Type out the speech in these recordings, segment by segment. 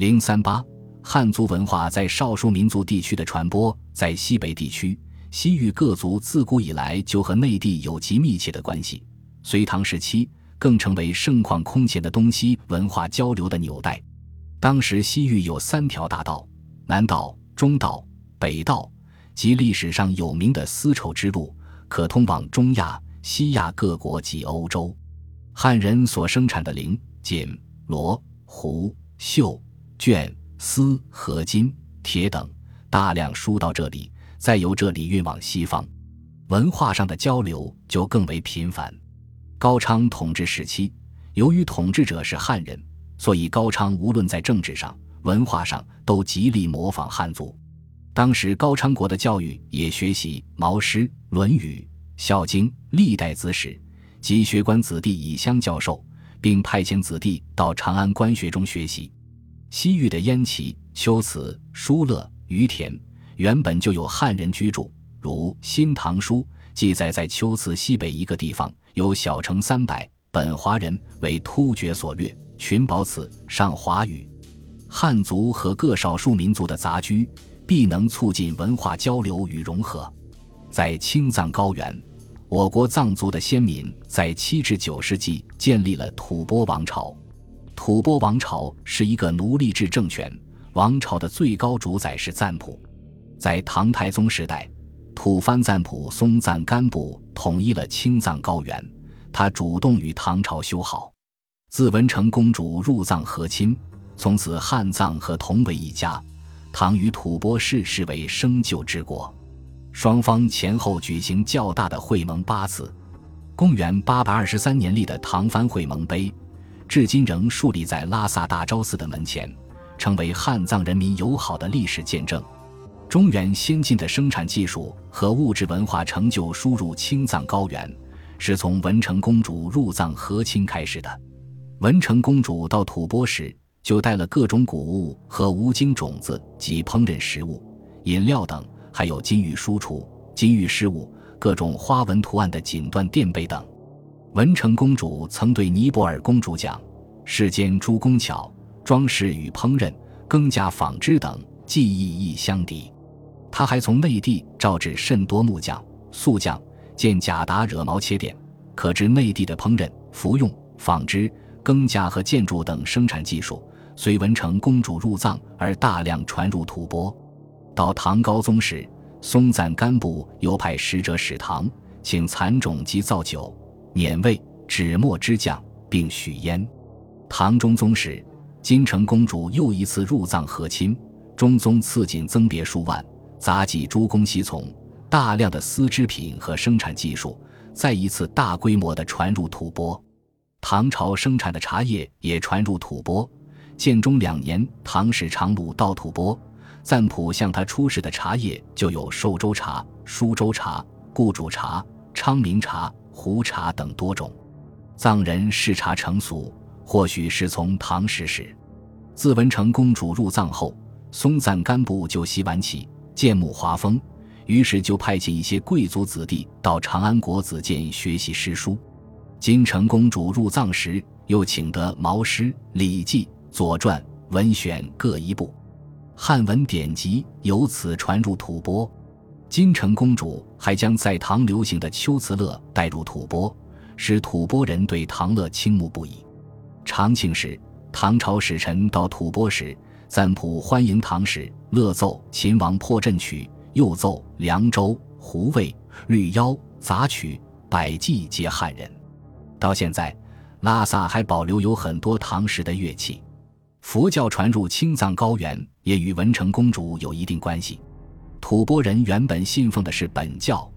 零三八，汉族文化在少数民族地区的传播，在西北地区，西域各族自古以来就和内地有极密切的关系。隋唐时期，更成为盛况空前的东西文化交流的纽带。当时西域有三条大道：南道、中道、北道，及历史上有名的丝绸之路，可通往中亚、西亚各国及欧洲。汉人所生产的绫、锦、罗、狐、绣、绢、丝、合金、铁等，大量输到这里，再由这里运往西方，文化上的交流就更为频繁。高昌统治时期，由于统治者是汉人，所以高昌无论在政治上、文化上都极力模仿汉族。当时高昌国的教育也学习《毛诗》《论语》《孝经》历代子史。及学官子弟以相教授，并派遣子弟到长安官学中学习。西域的燕齐、龟兹、疏勒、于田原本就有汉人居住，如《新唐书》记载，在龟兹西北一个地方有小城三百，本华人，为突厥所掠，群保此，上华语。汉族和各少数民族的杂居，必能促进文化交流与融合。在青藏高原。我国藏族的先民在七至九世纪建立了吐蕃王朝。吐蕃王朝是一个奴隶制政权，王朝的最高主宰是赞普。在唐太宗时代，吐蕃赞普松赞干布统一了青藏高原，他主动与唐朝修好。自文成公主入藏和亲，从此汉藏和同为一家，唐与吐蕃氏视为生就之国。双方前后举行较大的会盟八次。公元八百二十三年立的唐蕃会盟碑，至今仍竖立在拉萨大昭寺的门前，成为汉藏人民友好的历史见证。中原先进的生产技术和物质文化成就输入青藏高原，是从文成公主入藏和亲开始的。文成公主到吐蕃时，就带了各种谷物和无精种子及烹饪食物、饮料等。还有金玉输出、金玉饰物、各种花纹图案的锦缎垫被等。文成公主曾对尼泊尔公主讲：“世间诸工巧，装饰与烹饪、更加纺织等技艺亦相敌。”她还从内地召至甚多木匠、塑匠，见贾达惹毛切点，可知内地的烹饪、服用、纺织、更加和建筑等生产技术，随文成公主入藏而大量传入吐蕃。到唐高宗时，松赞干布又派使者使唐，请蚕种及造酒、碾味、纸墨之匠，并许焉。唐中宗时，金城公主又一次入藏和亲，中宗赐锦增别数万，杂技诸公西从，大量的丝织品和生产技术再一次大规模的传入吐蕃。唐朝生产的茶叶也传入吐蕃。建中两年，唐使长鲁到吐蕃。赞普向他出示的茶叶就有寿州茶、舒州茶、固主茶、昌明茶、胡茶等多种。藏人嗜茶成俗，或许是从唐时始。自文成公主入藏后，松赞干布就习晚起，见慕华风，于是就派遣一些贵族子弟到长安国子监学习诗书。金城公主入藏时，又请得《毛诗》《礼记》《左传》《文选》各一部。汉文典籍由此传入吐蕃，金城公主还将在唐流行的秋词乐带入吐蕃，使吐蕃人对唐乐倾慕不已。长庆时，唐朝使臣到吐蕃时，赞普欢迎唐使，乐奏秦王破阵曲，又奏《凉州》《胡卫》《绿腰》杂曲，百计皆汉人。到现在，拉萨还保留有很多唐时的乐器。佛教传入青藏高原，也与文成公主有一定关系。吐蕃人原本信奉的是本教，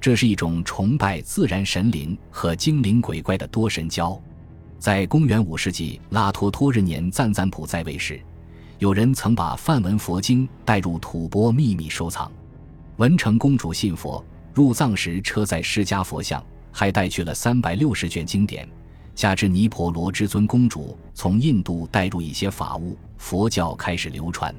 这是一种崇拜自然神灵和精灵鬼怪的多神教。在公元五世纪拉托托日年赞赞普在位时，有人曾把梵文佛经带入吐蕃秘密收藏。文成公主信佛，入藏时车载释迦佛像，还带去了三百六十卷经典。加之尼婆罗之尊公主从印度带入一些法物，佛教开始流传。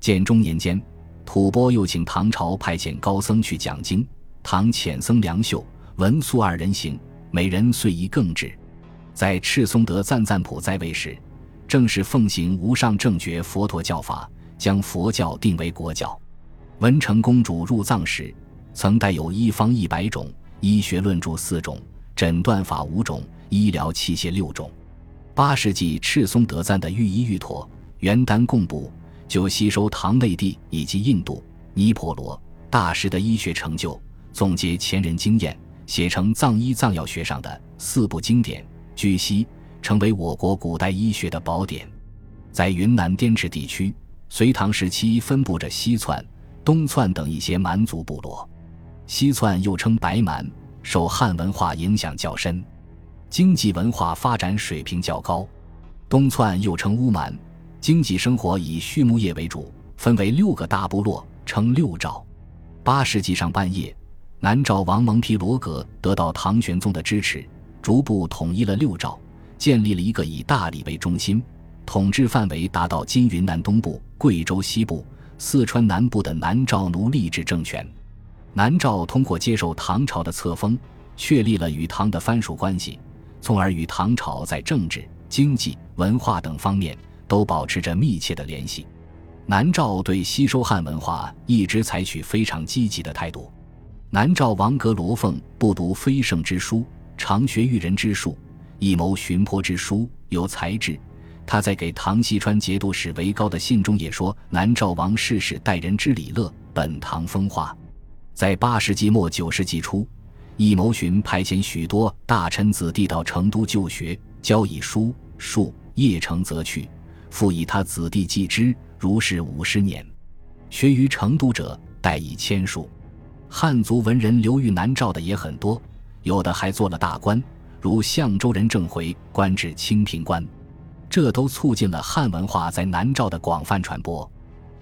建中年间，吐蕃又请唐朝派遣高僧去讲经。唐遣僧梁秀、文苏二人行，每人岁一更制。在赤松德赞赞普在位时，正是奉行无上正觉佛陀教法，将佛教定为国教。文成公主入藏时，曾带有医方一百种，医学论著四种，诊断法五种，医疗器械六种。八世纪赤松德赞的御医御妥元丹贡部，就吸收唐内地以及印度尼婆罗大师的医学成就，总结前人经验，写成藏医藏药学上的四部经典，据悉。成为我国古代医学的宝典，在云南滇池地区，隋唐时期分布着西窜、东窜等一些蛮族部落。西窜又称白蛮，受汉文化影响较深，经济文化发展水平较高。东窜又称乌蛮，经济生活以畜牧业为主，分为六个大部落，称六赵。八世纪上半叶，南诏王蒙皮罗格得到唐玄宗的支持，逐步统一了六赵。建立了一个以大理为中心、统治范围达到今云南东部、贵州西部、四川南部的南诏奴隶制政权。南诏通过接受唐朝的册封，确立了与唐的藩属关系，从而与唐朝在政治、经济、文化等方面都保持着密切的联系。南诏对吸收汉文化一直采取非常积极的态度。南诏王阁罗凤不读非圣之书，常学育人之术。一谋寻坡之书有才智，他在给唐西川节度使韦高的信中也说：“南诏王世事待人之礼乐，本唐风化。”在八世纪末九世纪初，易谋寻派遣许多大臣子弟到成都就学，教以书数，业成则去，复以他子弟继之，如是五十年。学于成都者，待以千数。汉族文人流寓南诏的也很多，有的还做了大官。如相州人郑回官至清平官，这都促进了汉文化在南诏的广泛传播。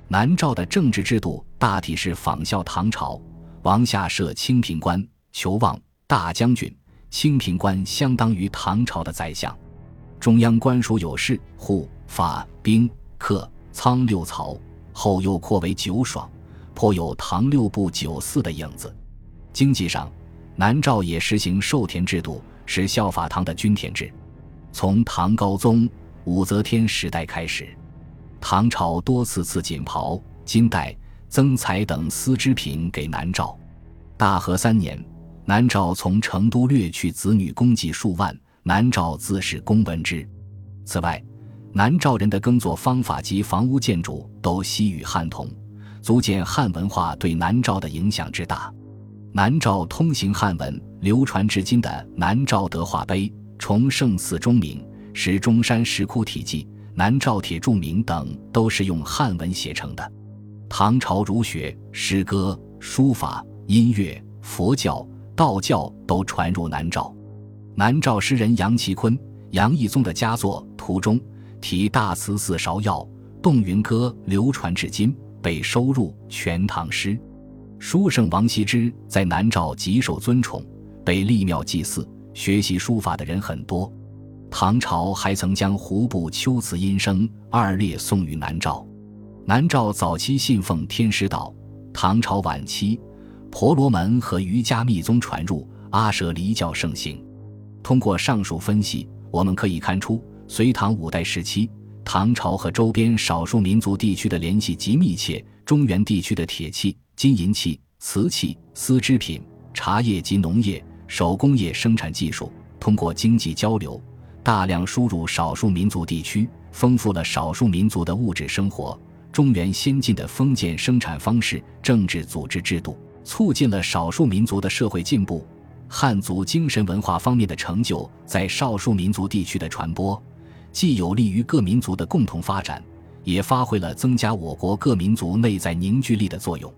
南诏的政治制度大体是仿效唐朝，王下设清平官、求望、大将军。清平官相当于唐朝的宰相，中央官署有事、户、法、兵、客、仓六曹，后又扩为九爽，颇有唐六部九司的影子。经济上，南诏也实行授田制度。是效法唐的均田制，从唐高宗武则天时代开始，唐朝多次赐锦袍、金带、增彩等丝织品给南诏。大和三年，南诏从成都掠去子女功绩数万，南诏自是公文之。此外，南诏人的耕作方法及房屋建筑都西与汉同，足见汉文化对南诏的影响之大。南诏通行汉文。流传至今的《南诏德化碑》《崇圣寺钟铭》《石钟山石窟体记》《南诏铁柱铭》等，都是用汉文写成的。唐朝儒学、诗歌、书法、音乐、佛教、道教都传入南诏。南诏诗人杨其坤、杨义宗的佳作《图中》题大慈寺芍药洞云歌流传至今，被收入《全唐诗》。书圣王羲之在南诏极受尊崇。被立庙祭祀，学习书法的人很多。唐朝还曾将胡部秋词音声二列送于南诏。南诏早期信奉天师道，唐朝晚期，婆罗门和瑜伽密宗传入，阿舍离教盛行。通过上述分析，我们可以看出，隋唐五代时期，唐朝和周边少数民族地区的联系极密切。中原地区的铁器、金银器、瓷器、丝织品、茶叶及农业。手工业生产技术通过经济交流，大量输入少数民族地区，丰富了少数民族的物质生活。中原先进的封建生产方式、政治组织制度，促进了少数民族的社会进步。汉族精神文化方面的成就，在少数民族地区的传播，既有利于各民族的共同发展，也发挥了增加我国各民族内在凝聚力的作用。